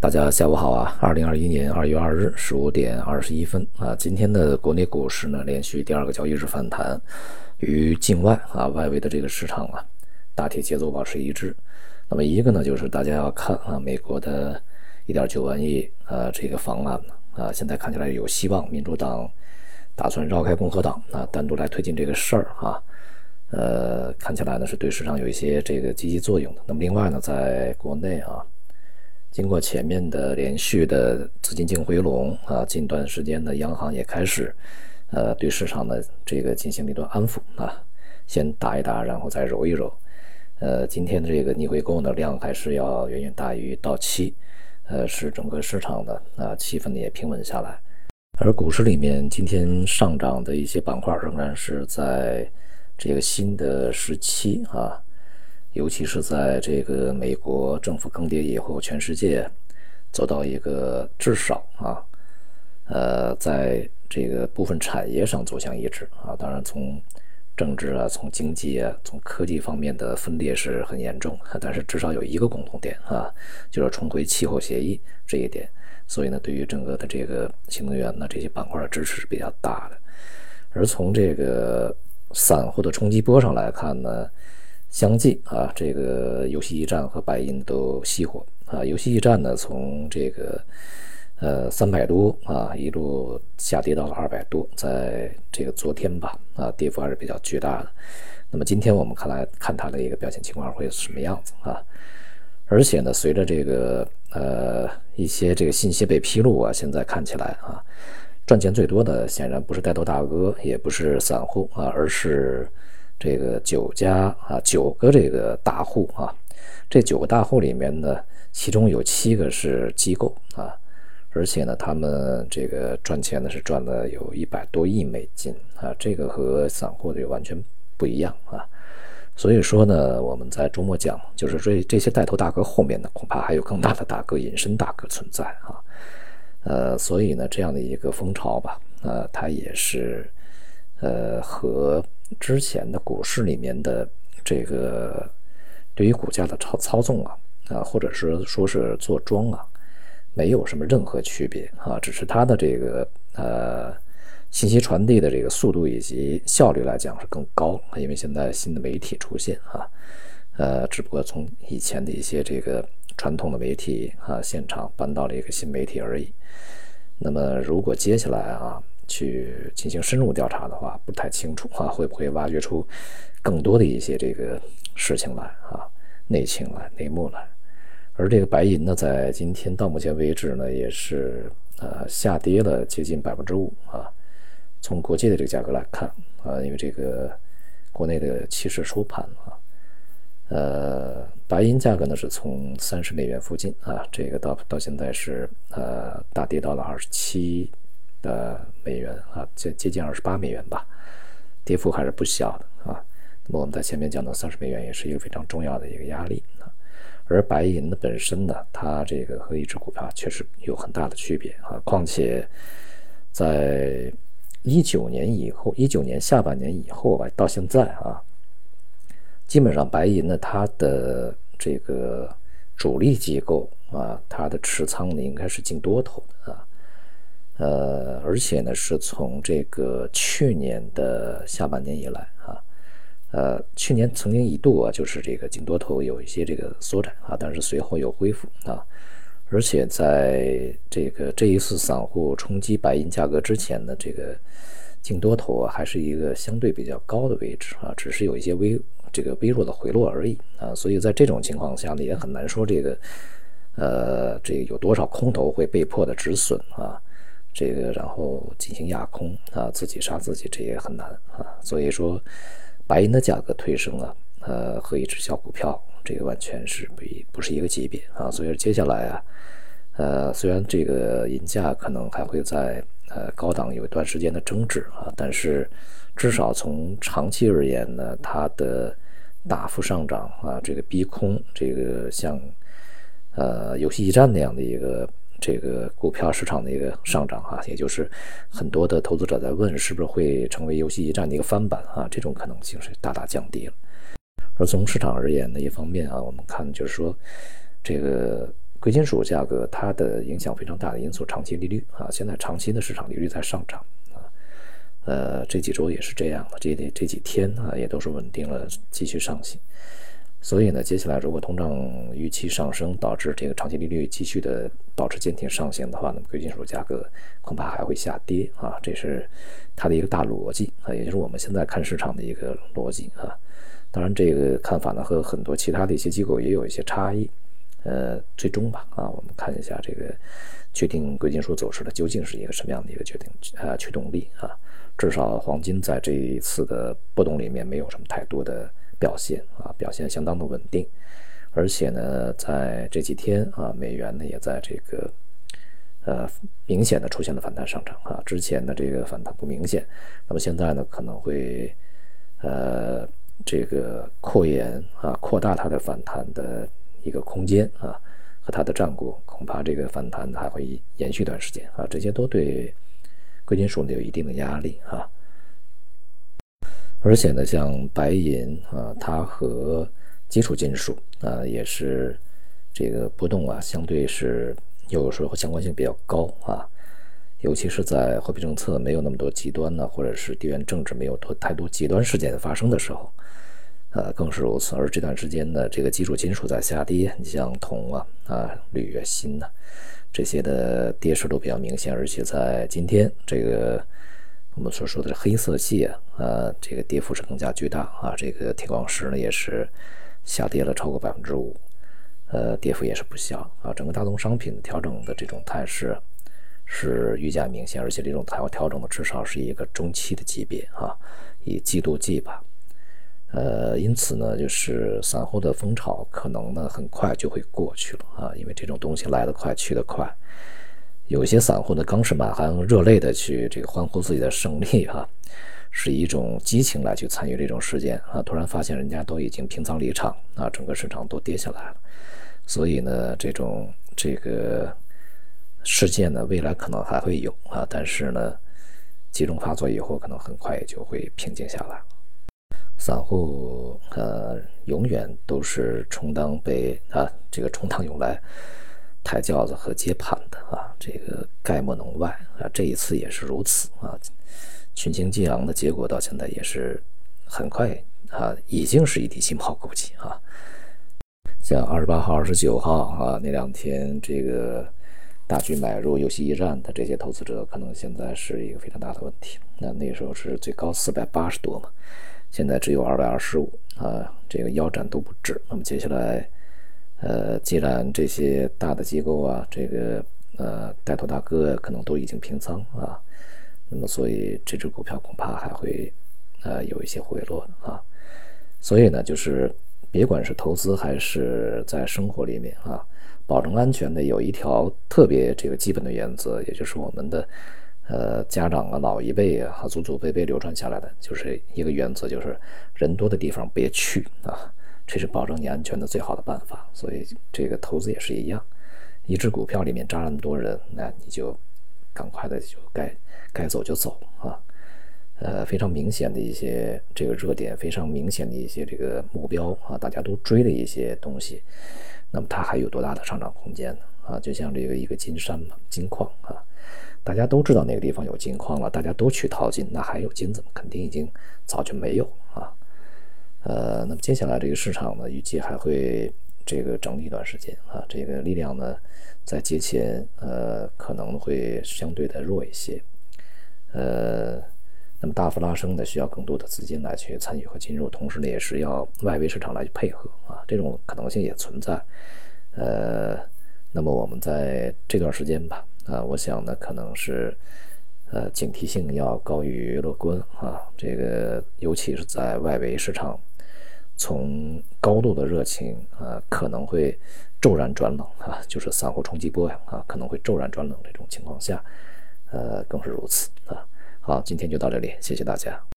大家下午好啊！二零二一年二月二日十五点二十一分啊，今天的国内股市呢连续第二个交易日反弹，与境外啊外围的这个市场啊大体节奏保持一致。那么一个呢就是大家要看啊，美国的一点九万亿啊这个方案啊，现在看起来有希望，民主党打算绕开共和党啊，单独来推进这个事儿啊。呃，看起来呢是对市场有一些这个积极作用的。那么另外呢，在国内啊。经过前面的连续的资金净回笼啊，近段时间呢，央行也开始，呃，对市场的这个进行了一段安抚啊，先打一打，然后再揉一揉。呃，今天的这个逆回购呢量还是要远远大于到期，呃，使整个市场的啊气氛呢也平稳下来。而股市里面今天上涨的一些板块仍然是在这个新的时期啊。尤其是在这个美国政府更迭以后，全世界走到一个至少啊，呃，在这个部分产业上走向一致啊。当然，从政治啊、从经济啊、从科技方面的分裂是很严重，但是至少有一个共同点啊，就是重回气候协议这一点。所以呢，对于整个的这个新能源呢这些板块的支持是比较大的。而从这个散户的冲击波上来看呢。相继啊，这个游戏驿站和白银都熄火啊。游戏驿站呢，从这个呃三百多啊一路下跌到了二百多，在这个昨天吧啊，跌幅还是比较巨大的。那么今天我们看来看它的一个表现情况会是什么样子啊？而且呢，随着这个呃一些这个信息被披露啊，现在看起来啊，赚钱最多的显然不是带头大哥，也不是散户啊，而是。这个九家啊，九个这个大户啊，这九个大户里面呢，其中有七个是机构啊，而且呢，他们这个赚钱呢是赚了有一百多亿美金啊，这个和散户的完全不一样啊。所以说呢，我们在周末讲，就是这这些带头大哥后面呢，恐怕还有更大的大哥、隐身大哥存在啊。呃，所以呢，这样的一个风潮吧，呃，它也是呃和。之前的股市里面的这个对于股价的操操纵啊啊，或者是说是做庄啊，没有什么任何区别啊，只是它的这个呃信息传递的这个速度以及效率来讲是更高，因为现在新的媒体出现啊，呃，只不过从以前的一些这个传统的媒体啊现场搬到了一个新媒体而已。那么如果接下来啊。去进行深入调查的话，不太清楚啊，会不会挖掘出更多的一些这个事情来啊，内情来、内幕来。而这个白银呢，在今天到目前为止呢，也是呃下跌了接近百分之五啊。从国际的这个价格来看啊，因为这个国内的期市收盘啊，呃，白银价格呢是从三十美元附近啊，这个到到现在是呃大跌到了二十七。的美元啊，接接近二十八美元吧，跌幅还是不小的啊。那么我们在前面讲到三十美元也是一个非常重要的一个压力啊。而白银的本身呢，它这个和一只股票确实有很大的区别啊。况且在一九年以后，一九年下半年以后吧，到现在啊，基本上白银呢，它的这个主力机构啊，它的持仓呢应该是净多头的啊。呃，而且呢，是从这个去年的下半年以来啊，呃，去年曾经一度啊，就是这个净多头有一些这个缩窄啊，但是随后又恢复啊，而且在这个这一次散户冲击白银价格之前呢，这个净多头啊，还是一个相对比较高的位置啊，只是有一些微这个微弱的回落而已啊，所以在这种情况下呢，也很难说这个呃，这有多少空头会被迫的止损啊。这个然后进行压空啊，自己杀自己，这也很难啊。所以说，白银的价格推升啊，呃，和一只小股票这个完全是不不是一个级别啊。所以说接下来啊，呃，虽然这个银价可能还会在呃高档有一段时间的争执啊，但是至少从长期而言呢，它的大幅上涨啊，这个逼空这个像呃游戏驿站那样的一个。这个股票市场的一个上涨啊，也就是很多的投资者在问，是不是会成为游戏驿站的一个翻版啊？这种可能性是大大降低了。而从市场而言呢，一方面啊，我们看就是说，这个贵金属价格它的影响非常大的因素，长期利率啊，现在长期的市场利率在上涨啊，呃，这几周也是这样的，这这几天啊也都是稳定了，继续上行。所以呢，接下来如果通胀预期上升，导致这个长期利率继续的保持坚挺上行的话，那么贵金属价格恐怕还会下跌啊，这是它的一个大逻辑啊，也就是我们现在看市场的一个逻辑啊。当然，这个看法呢和很多其他的一些机构也有一些差异。呃，最终吧啊，我们看一下这个决定贵金属走势的究竟是一个什么样的一个决定啊驱动力啊。至少黄金在这一次的波动里面没有什么太多的。表现啊，表现相当的稳定，而且呢，在这几天啊，美元呢也在这个呃明显的出现了反弹上涨啊，之前的这个反弹不明显，那么现在呢可能会呃这个扩延啊，扩大它的反弹的一个空间啊和它的战果，恐怕这个反弹还会延续一段时间啊，这些都对贵金属呢有一定的压力啊。而且呢，像白银啊，它和基础金属啊，也是这个波动啊，相对是有时候相关性比较高啊。尤其是在货币政策没有那么多极端呢，或者是地缘政治没有多太多极端事件发生的时候，呃，更是如此。而这段时间呢，这个基础金属在下跌，你像铜啊、啊铝啊、锌呐这些的跌势都比较明显，而且在今天这个。我们所说的黑色系啊，呃，这个跌幅是更加巨大啊。这个铁矿石呢，也是下跌了超过百分之五，呃，跌幅也是不小啊。整个大宗商品调整的这种态势是愈加明显，而且这种调调整的至少是一个中期的级别啊，以季度计吧。呃，因此呢，就是散户的风潮可能呢很快就会过去了啊，因为这种东西来得快去得快。有些散户呢，刚是满含热泪的去这个欢呼自己的胜利哈，是一种激情来去参与这种事件啊，突然发现人家都已经平仓离场啊，整个市场都跌下来了，所以呢，这种这个事件呢，未来可能还会有啊，但是呢，集中发作以后，可能很快也就会平静下来。散户呃，永远都是充当被啊，这个充当用来。抬轿子和接盘的啊，这个概莫能外啊，这一次也是如此啊，群情激昂的结果到现在也是很快啊，已经是一地鸡毛估计啊。像二十八号、二十九号啊那两天，这个大举买入游戏驿站的这些投资者，可能现在是一个非常大的问题。那那时候是最高四百八十多嘛，现在只有二百二十五啊，这个腰斩都不止。那么接下来。呃，既然这些大的机构啊，这个呃带头大哥可能都已经平仓啊，那么所以这只股票恐怕还会呃有一些回落啊。所以呢，就是别管是投资还是在生活里面啊，保证安全的有一条特别这个基本的原则，也就是我们的呃家长啊老一辈啊祖祖辈辈流传下来的，就是一个原则，就是人多的地方别去啊。这是保证你安全的最好的办法，所以这个投资也是一样。一只股票里面扎那么多人，那你就赶快的就该该走就走啊。呃，非常明显的一些这个热点，非常明显的一些这个目标啊，大家都追的一些东西，那么它还有多大的上涨空间呢？啊，就像这个一个金山嘛，金矿啊，大家都知道那个地方有金矿了，大家都去淘金，那还有金子吗？肯定已经早就没有啊。呃，那么接下来这个市场呢，预计还会这个整理一段时间啊，这个力量呢，在节前呃可能会相对的弱一些，呃，那么大幅拉升呢，需要更多的资金来去参与和进入，同时呢，也是要外围市场来去配合啊，这种可能性也存在，呃，那么我们在这段时间吧，啊，我想呢，可能是。呃，警惕性要高于乐观啊！这个尤其是在外围市场，从高度的热情啊，可能会骤然转冷啊，就是散户冲击波呀啊，可能会骤然转冷这种情况下，呃，更是如此啊。好，今天就到这里，谢谢大家。